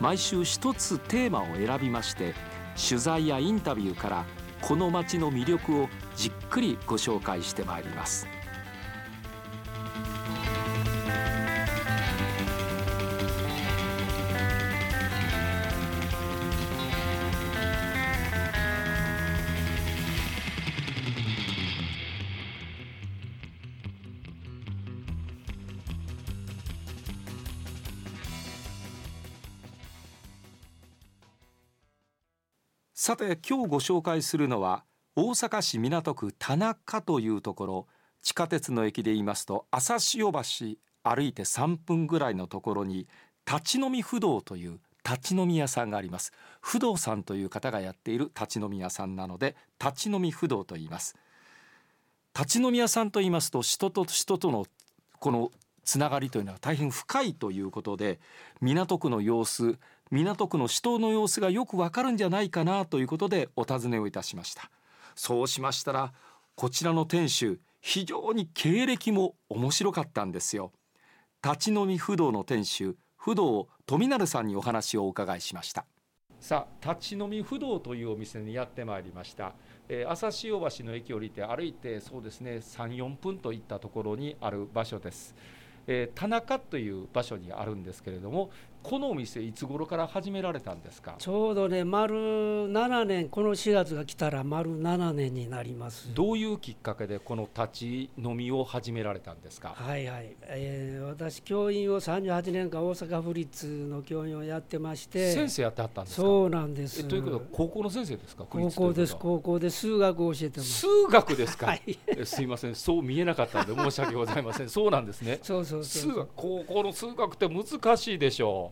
毎週一つテーマを選びまして取材やインタビューからこの街の魅力をじっくりご紹介してまいります。さて今日ご紹介するのは大阪市港区田中というところ地下鉄の駅で言いますと朝潮橋歩いて3分ぐらいのところに立ち飲み不動という立ち飲み屋さんがあります。不動さんという方がやっている立ち飲み屋さんなので立ち飲み不動と言います。立ち飲み屋さんと言いますと人と人とのこのつながりというのは大変深いということで港区の様子港区の死闘の様子がよくわかるんじゃないかなということでお尋ねをいたしました。そうしましたらこちらの店主非常に経歴も面白かったんですよ。立ち飲み不動の店主不動富成さんにお話をお伺いしました。さあ立ち飲み不動というお店にやってまいりました、えー、朝潮橋の駅降りて歩いてそうですね34分といったところにある場所です。えー、田中という場所にあるんですけれどもこのお店いつ頃から始められたんですか？ちょうどね丸7年この4月が来たら丸7年になります。どういうきっかけでこの立ち飲みを始められたんですか？はいはい、えー、私教員を38年間大阪府立の教員をやってまして。先生やってはったんですか？そうなんです。ということは高校の先生ですか？高校です高校で数学を教えてます。数学ですか、はい、すいません。そう見えなかったんで申し訳ございません。そうなんですね。そうそうそう。数学高校の数学って難しいでしょう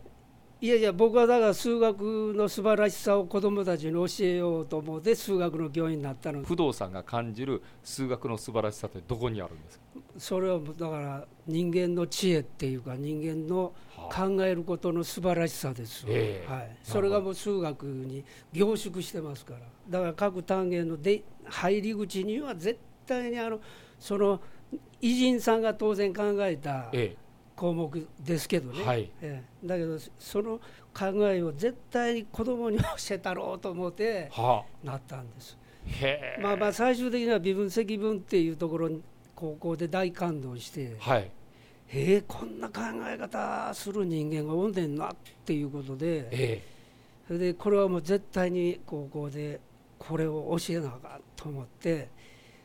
いやいや僕はだから数学の素晴らしさを子どもたちに教えようと思って数学の教員になったの。不動産が感じる数学の素晴らしさってどこにあるんですか？それはだから人間の知恵っていうか人間の考えることの素晴らしさです、えー、はい、それがもう数学に凝縮してますから。だから各単元ので入り口には絶対にあのその偉人さんが当然考えたえ項目ですけどね、えはい。ええ。だけどその考えを絶対に子供に教えたろうと思ってはなったんです。あへえ。まあまあ最終的には微分積分っていうところに高校で大感動して、はい。えー、こんな考え方する人間がおんねんなっていうことで、えそれでこれはもう絶対に高校でこれを教えなあかんと思って、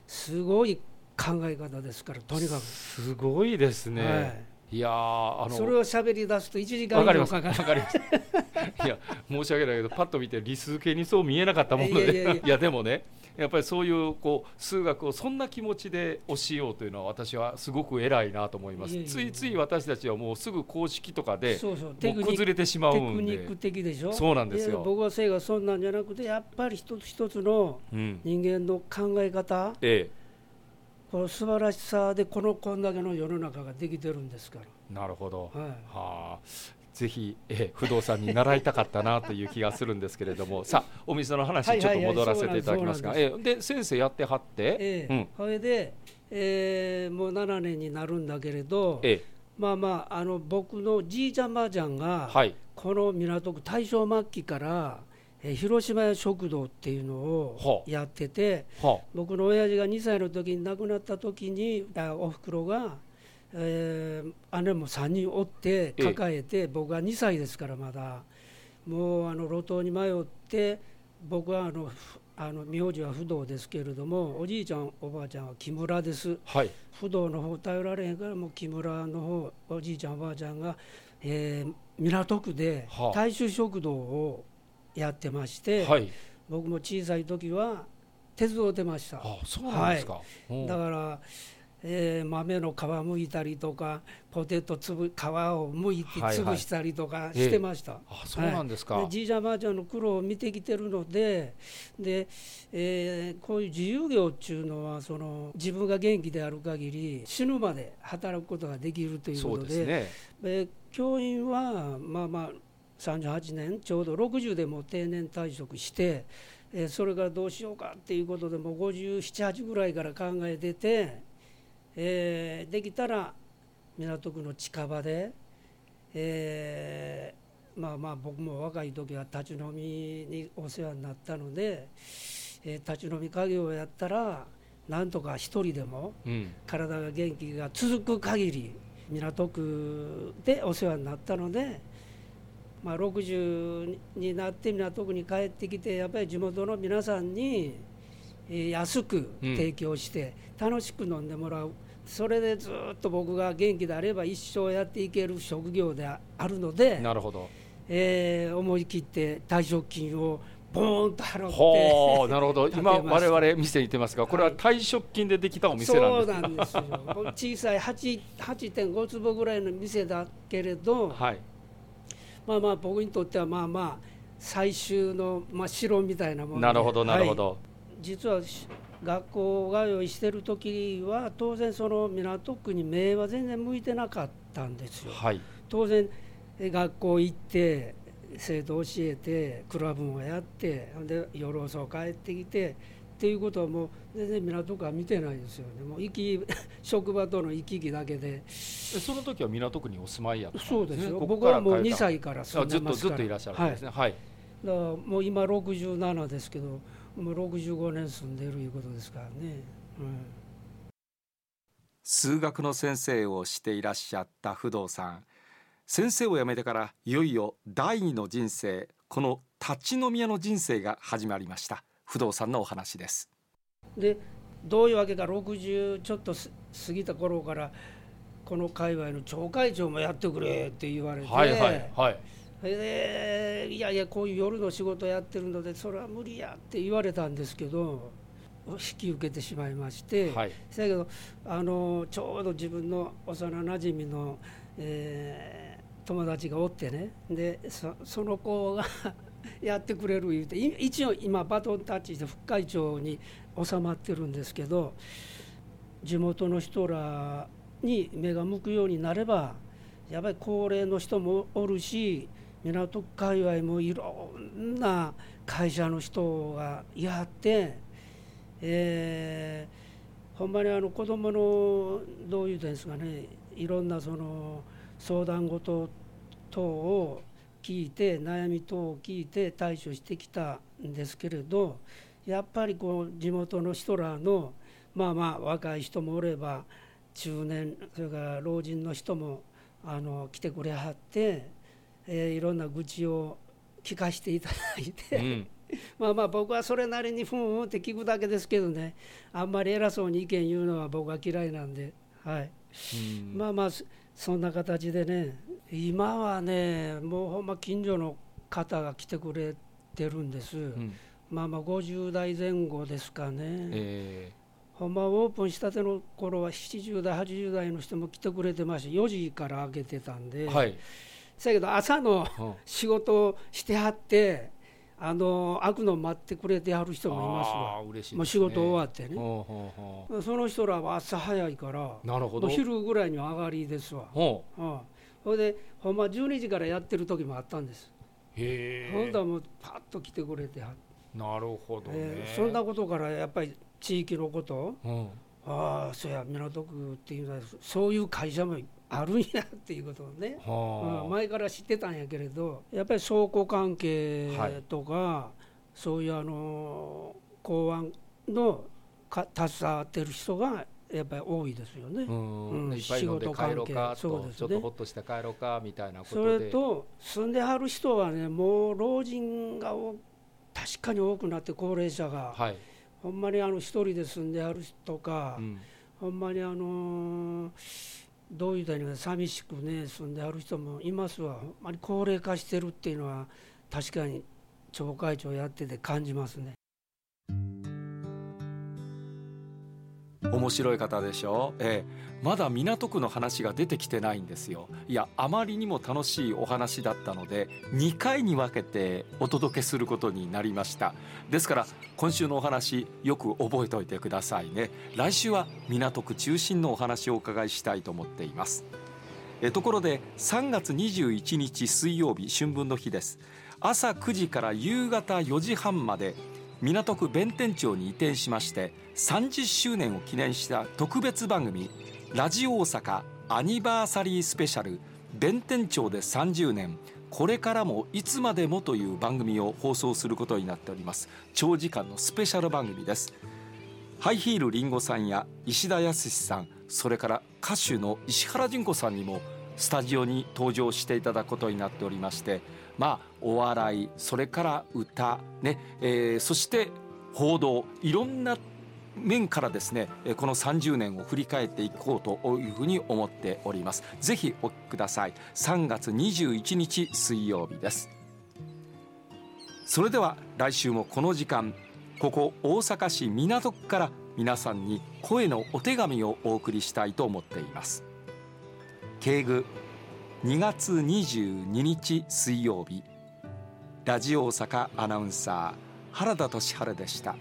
すごい考え方ですから、とえにかく。すごいですね、はいい、やーあのそれを喋り出すと1時間以わかります。上かかる。わかります。いや、申し訳ないけど、パッと見て理数系にそう見えなかったもので、いいやでもね、やっぱりそういうこう数学をそんな気持ちで教えようというのは私はすごく偉いなと思います。ついつい私たちはもうすぐ公式とかでそうそう。もテクニックう崩れてしまテうんで。クニック、的でしょ？そうなんですよ。僕はせいがそんなんじゃなくてやっぱり一つ一つのうん、人間の考え方えこの素晴らしさでこのこんだけの世の中ができてるんですかえ、なるほど。ら、はい、はあ、ぜひ、ええ、不動産に習いたかったなという気がするんですけれども。さあお店の話ちょっと戻らせていただきますが、で先生やってはって、ええ。うん。それで、えーもう7年になるんだけれど、ええ。まあまああの僕のじいちゃんばあちゃんが、はい。この港区大正末期から、えー広島屋食堂っていうのはあをやってて、は僕の親父が2歳の時に亡くなった時にあおふくろが、えー姉も3人おってええ。抱えて、僕が2歳ですからまだ。もうあの路頭に迷って僕はあのふあの名字は不動ですけれどもおじいちゃんおばあちゃんは木村です。はい。不動の方頼られへんからもう木村の方おじいちゃんおばあちゃんが、えー港区ではあ。大衆食堂をやってまして、はい。僕も小さい時は手伝ってました。あそうなんですか、うん。だから、えー豆の皮むいたりとかポテトつぶ皮をむいてはいはい。潰したりとかしてました、あそうなんですか、でじいちゃんばあちゃんの苦労を見てきてるのでで、えーこういう自由業っていうのはその自分が元気である限り死ぬまで働くことができるということでですね。で教員はまあまあ38年ちょうど60でもう定年退職して、えーそれからどうしようかっていうことでもう578ぐらいから考えてて、えーできたら港区の近場で、えーまあまあ僕も若い時は立ち飲みにお世話になったので、えー立ち飲み家業をやったらなんとか一人でもうん。体が元気が続く限り港区でお世話になったので、まあ、60になって港区に帰ってきてやっぱり地元の皆さんにえー安く提供して楽しく飲んでもらう、それでずっと僕が元気であれば一生やっていける職業であるので、なるほど。えー思い切って退職金をボーンと払って。なるほど。今我々店に行ってますがこれは退職金でできたお店そうなんですなんですよ。僕小さい8 8.5坪ぐらいの店だけれど、はいまあまあ僕にとってはまあまあ最終の、まあ、城みたいなものでなるほどなるほはいど、実はし学校通いしてる時は当然その港区に目は全然向いてなかったんですよ。はい。当然え学校行って生徒教えてクラブもやってで夜遅く帰ってきてっていうことはもう全然港区は見てないですよね。もう行き 職場との行き来だけで。でその時は港区にお住まいやったんそうですよ。ねここ僕はもう2から帰った歳から住あずっとんでますから。ずっといらっしゃるんですね。はい、だからもう今67ですけどもう65年住んでるいうことですからね、うん。数学の先生をしていらっしゃった不動さん先生を辞めてからいよいよ第二の人生この立ち飲み屋の人生が始まりました不動さんのお話です。でどういうわけか60ちょっとす過ぎた頃からこの界隈の町会長もやってくれって言われて、はいはいはい。それでいやいやこういう夜の仕事やってるのでそれは無理やって言われたんですけど引き受けてしまいまして、はい。だけどあのちょうど自分の幼なじみの、えー友達がおってね。でそその子がやってくれる言うて一応今バトンタッチで副会長に収まってるんですけど地元の人らに目が向くようになればやっぱり高齢の人もおるし港区界隈もいろんな会社の人がいはってえー、ほんまにあの子どものどういうんですかねいろんなその相談事等を聞いて悩み等を聞いて対処してきたんですけれどやっぱりこう地元の人らのまあまあ若い人もおれば中年それから老人の人もあの来てくれはって、えー、いろんな愚痴を聞かせていただいて、うん、まあまあ僕はそれなりにふんふんって聞くだけですけどねあんまり偉そうに意見言うのは僕は嫌いなんで、はい、まあまあそんな形でね今はねもうほんま近所の方が来てくれてるんです、うん、まあまあ50代前後ですかね、えー、ほんまオープンしたての頃は70代80代の人も来てくれてまして4時から開けてたんで、はい、だけど朝の仕事をしてはってあの開くの待ってくれてはる人もいますわ。嬉しい、ね、もう仕事終わってね。その人らは朝早いからなるほど。昼ぐらいには上がりですわ。ほいでほんま12時からやってる時もあったんです。へえ。ほんだもうパッと来てくれてはなるほど、ね。えー、そんなことからやっぱり地域のこと、うん、ああそうや港区っていうのはそういう会社もあるんやっていうことをね、はあ、前から知ってたんやけれどやっぱり倉庫関係とか、はい、そういうあの公安のか携わってる人がやっぱり多いですよね。うん、仕事関係。そうです、ね、ちょっとほっとして帰ろうかみたいなそれと住んではる人はねもう老人が確かに多くなって高齢者が、はい、ほんまにあの一人で住んではる人か、うん、ほんまにあのーどういうたに寂しくね住んである人もいますわ。ほんまに高齢化してるっていうのは確かに町会長やってて感じますね。面白い方でしょ、ええ、まだ港区の話が出てきてないんですよ。いやあまりにも楽しいお話だったので2回に分けてお届けすることになりました。ですから今週のお話よく覚えておいてくださいね。来週は港区中心のお話をお伺いしたいと思っています。えところで3月21日水曜日春分の日です。朝9時から夕方4時半まで港区弁天町に移転しまして30周年を記念した特別番組「ラジオ大阪アニバーサリースペシャル弁天町で30年これからもいつまでも」という番組を放送することになっております。長時間のスペシャル番組です。ハイヒールりんごさんや石田康さんそれから歌手の石原純子さんにもスタジオに登場していただくことになっておりましてまあお笑いそれから歌ね、えー、そして報道いろんな面からですねこの30年を振り返っていこうというふうに思っております。ぜひお聞きください。3月21日水曜日です。それでは来週もこの時間ここ大阪市港区から皆さんに声のお手紙をお送りしたいと思っています。敬具。2月22日水曜日ラジオ大阪アナウンサー原田俊治でした。